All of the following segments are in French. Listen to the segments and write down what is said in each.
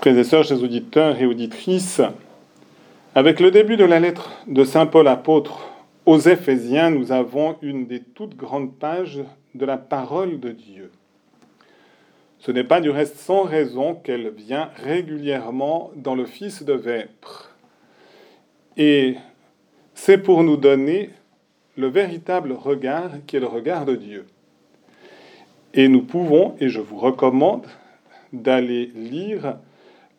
Frères et sœurs, chers auditeurs et auditrices, avec le début de la lettre de Saint Paul apôtre aux Éphésiens, nous avons une des toutes grandes pages de la parole de Dieu. Ce n'est pas du reste sans raison qu'elle vient régulièrement dans le Fils de Vêpres. Et c'est pour nous donner le véritable regard qui est le regard de Dieu. Et nous pouvons, et je vous recommande, d'aller lire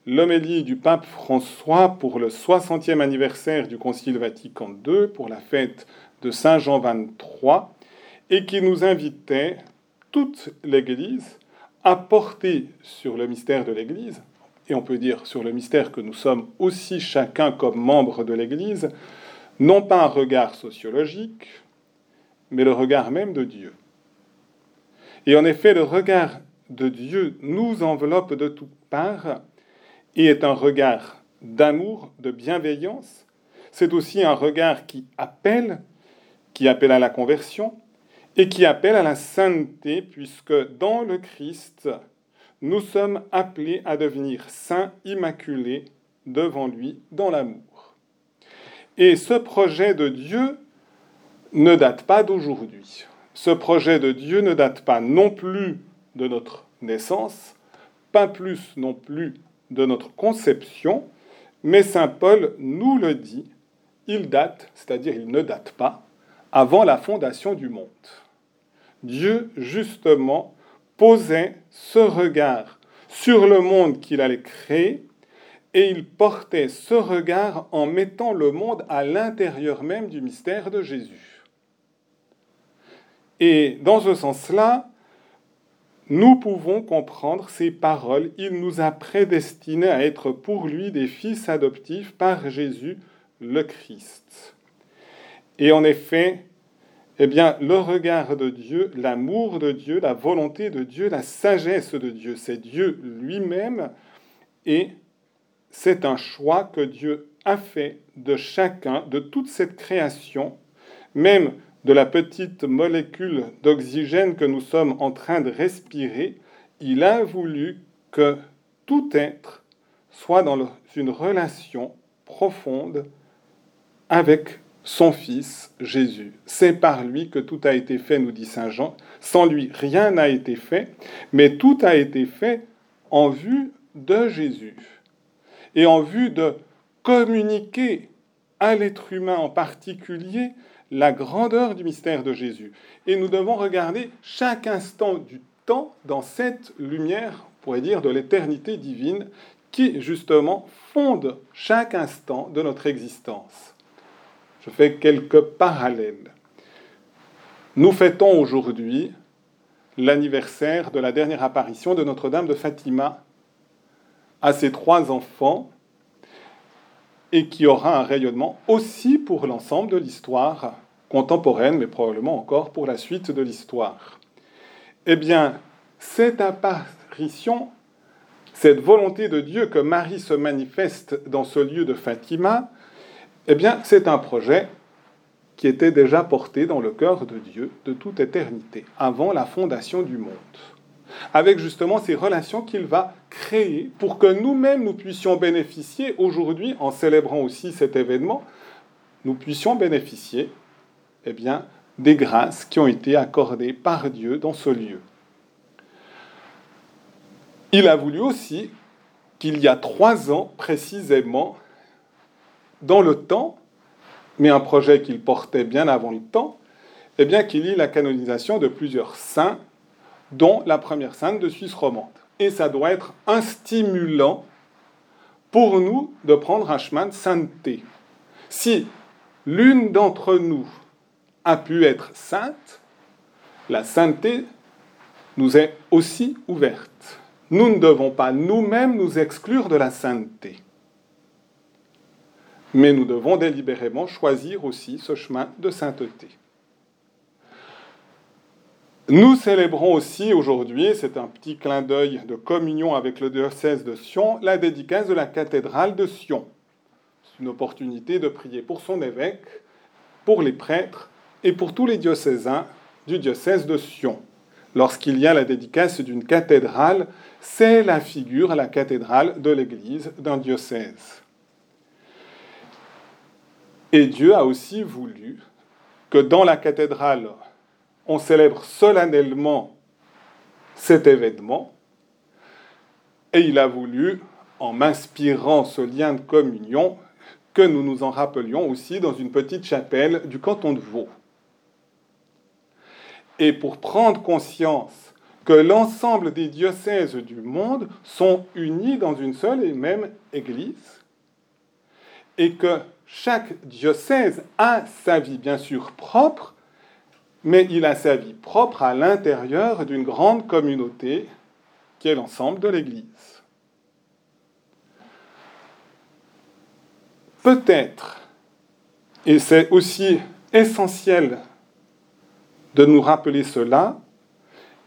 l'homélie du pape François pour le 60e anniversaire du Concile Vatican II, pour la fête de Saint Jean XXIII, et qui nous invitait, toute l'Église, à porter sur le mystère de l'Église, et on peut dire sur le mystère que nous sommes aussi chacun comme membres de l'Église, non pas un regard sociologique, mais le regard même de Dieu. Et en effet, le regard de Dieu nous enveloppe de toutes parts et est un regard d'amour, de bienveillance. C'est aussi un regard qui appelle, qui appelle à la conversion et qui appelle à la sainteté, puisque dans le Christ, nous sommes appelés à devenir saints, immaculés devant lui dans l'amour. Et ce projet de Dieu ne date pas d'aujourd'hui. Ce projet de Dieu ne date pas non plus de notre naissance, pas plus non plus de notre conception, mais Saint Paul nous le dit, il date, c'est-à-dire il ne date pas, avant la fondation du monde. Dieu, justement, posait ce regard sur le monde qu'il allait créer, et il portait ce regard en mettant le monde à l'intérieur même du mystère de Jésus. Et dans ce sens-là, nous pouvons comprendre ces paroles. Il nous a prédestinés à être pour lui des fils adoptifs par Jésus le Christ. Et en effet, eh bien, le regard de Dieu, l'amour de Dieu, la volonté de Dieu, la sagesse de Dieu, c'est Dieu lui-même et c'est un choix que Dieu a fait de chacun, de toute cette création, même de la petite molécule d'oxygène que nous sommes en train de respirer, il a voulu que tout être soit dans une relation profonde avec son Fils Jésus. C'est par lui que tout a été fait, nous dit Saint Jean. Sans lui, rien n'a été fait, mais tout a été fait en vue de Jésus et en vue de communiquer à l'être humain en particulier la grandeur du mystère de Jésus. Et nous devons regarder chaque instant du temps dans cette lumière, on pourrait dire, de l'éternité divine qui, justement, fonde chaque instant de notre existence. Je fais quelques parallèles. Nous fêtons aujourd'hui l'anniversaire de la dernière apparition de Notre-Dame de Fatima à ses trois enfants et qui aura un rayonnement aussi pour l'ensemble de l'histoire contemporaine, mais probablement encore pour la suite de l'histoire. Eh bien, cette apparition, cette volonté de Dieu que Marie se manifeste dans ce lieu de Fatima, eh bien, c'est un projet qui était déjà porté dans le cœur de Dieu de toute éternité, avant la fondation du monde avec justement ces relations qu'il va créer pour que nous-mêmes nous puissions bénéficier aujourd'hui, en célébrant aussi cet événement, nous puissions bénéficier eh bien, des grâces qui ont été accordées par Dieu dans ce lieu. Il a voulu aussi qu'il y a trois ans précisément, dans le temps, mais un projet qu'il portait bien avant le temps, eh bien qu'il y ait la canonisation de plusieurs saints dont la première sainte de Suisse romande. Et ça doit être un stimulant pour nous de prendre un chemin de sainteté. Si l'une d'entre nous a pu être sainte, la sainteté nous est aussi ouverte. Nous ne devons pas nous-mêmes nous exclure de la sainteté. Mais nous devons délibérément choisir aussi ce chemin de sainteté. Nous célébrons aussi aujourd'hui, c'est un petit clin d'œil de communion avec le diocèse de Sion, la dédicace de la cathédrale de Sion. C'est une opportunité de prier pour son évêque, pour les prêtres et pour tous les diocésains du diocèse de Sion. lorsqu'il y a la dédicace d'une cathédrale, c'est la figure, la cathédrale de l'Église d'un diocèse. Et Dieu a aussi voulu que dans la cathédrale, on célèbre solennellement cet événement, et il a voulu, en m'inspirant ce lien de communion, que nous nous en rappelions aussi dans une petite chapelle du canton de Vaud. Et pour prendre conscience que l'ensemble des diocèses du monde sont unis dans une seule et même Église, et que chaque diocèse a sa vie bien sûr propre, mais il a sa vie propre à l'intérieur d'une grande communauté qui est l'ensemble de l'Église. Peut-être, et c'est aussi essentiel de nous rappeler cela,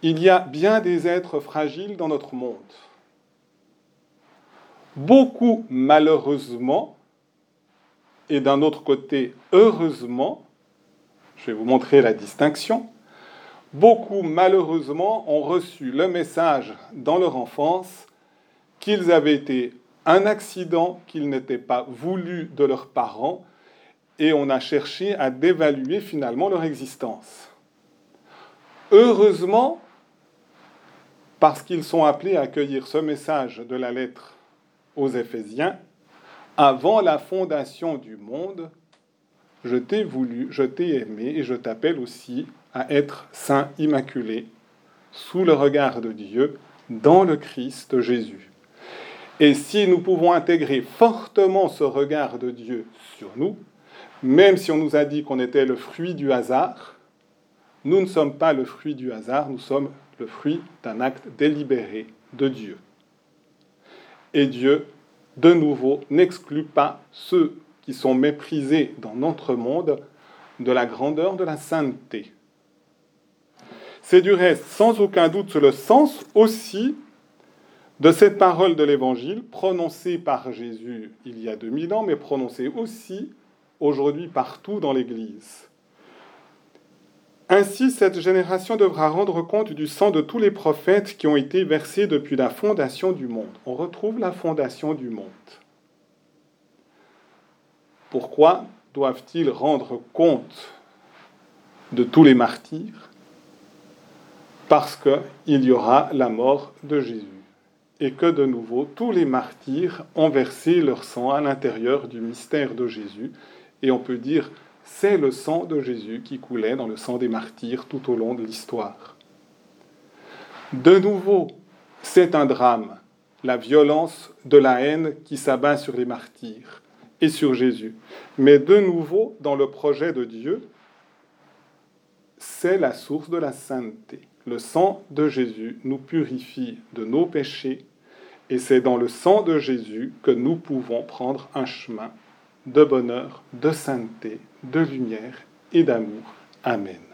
il y a bien des êtres fragiles dans notre monde. Beaucoup, malheureusement, et d'un autre côté, heureusement, je vais vous montrer la distinction, beaucoup, malheureusement, ont reçu le message dans leur enfance qu'ils avaient été un accident, qu'ils n'étaient pas voulus de leurs parents, et on a cherché à dévaluer finalement leur existence. Heureusement, parce qu'ils sont appelés à accueillir ce message de la lettre aux Éphésiens, avant la fondation du monde, je t'ai voulu, je t'ai aimé, et je t'appelle aussi à être saint immaculé, sous le regard de Dieu, dans le Christ Jésus. Et si nous pouvons intégrer fortement ce regard de Dieu sur nous, même si on nous a dit qu'on était le fruit du hasard, nous ne sommes pas le fruit du hasard, nous sommes le fruit d'un acte délibéré de Dieu. Et Dieu, de nouveau, n'exclut pas ceux qui sont méprisés dans notre monde de la grandeur de la sainteté. C'est du reste sans aucun doute le sens aussi de cette parole de l'Évangile prononcée par Jésus il y a 2000 ans, mais prononcée aussi aujourd'hui partout dans l'Église. Ainsi, cette génération devra rendre compte du sang de tous les prophètes qui ont été versés depuis la fondation du monde. On retrouve la fondation du monde. Pourquoi doivent-ils rendre compte de tous les martyrs? Parce qu'il y aura la mort de Jésus et que de nouveau tous les martyrs ont versé leur sang à l'intérieur du mystère de Jésus. Et on peut dire, c'est le sang de Jésus qui coulait dans le sang des martyrs tout au long de l'histoire. De nouveau, c'est un drame, la violence de la haine qui s'abat sur les martyrs et sur Jésus. Mais de nouveau, dans le projet de Dieu, c'est la source de la sainteté. Le sang de Jésus nous purifie de nos péchés et c'est dans le sang de Jésus que nous pouvons prendre un chemin de bonheur, de sainteté, de lumière et d'amour. Amen.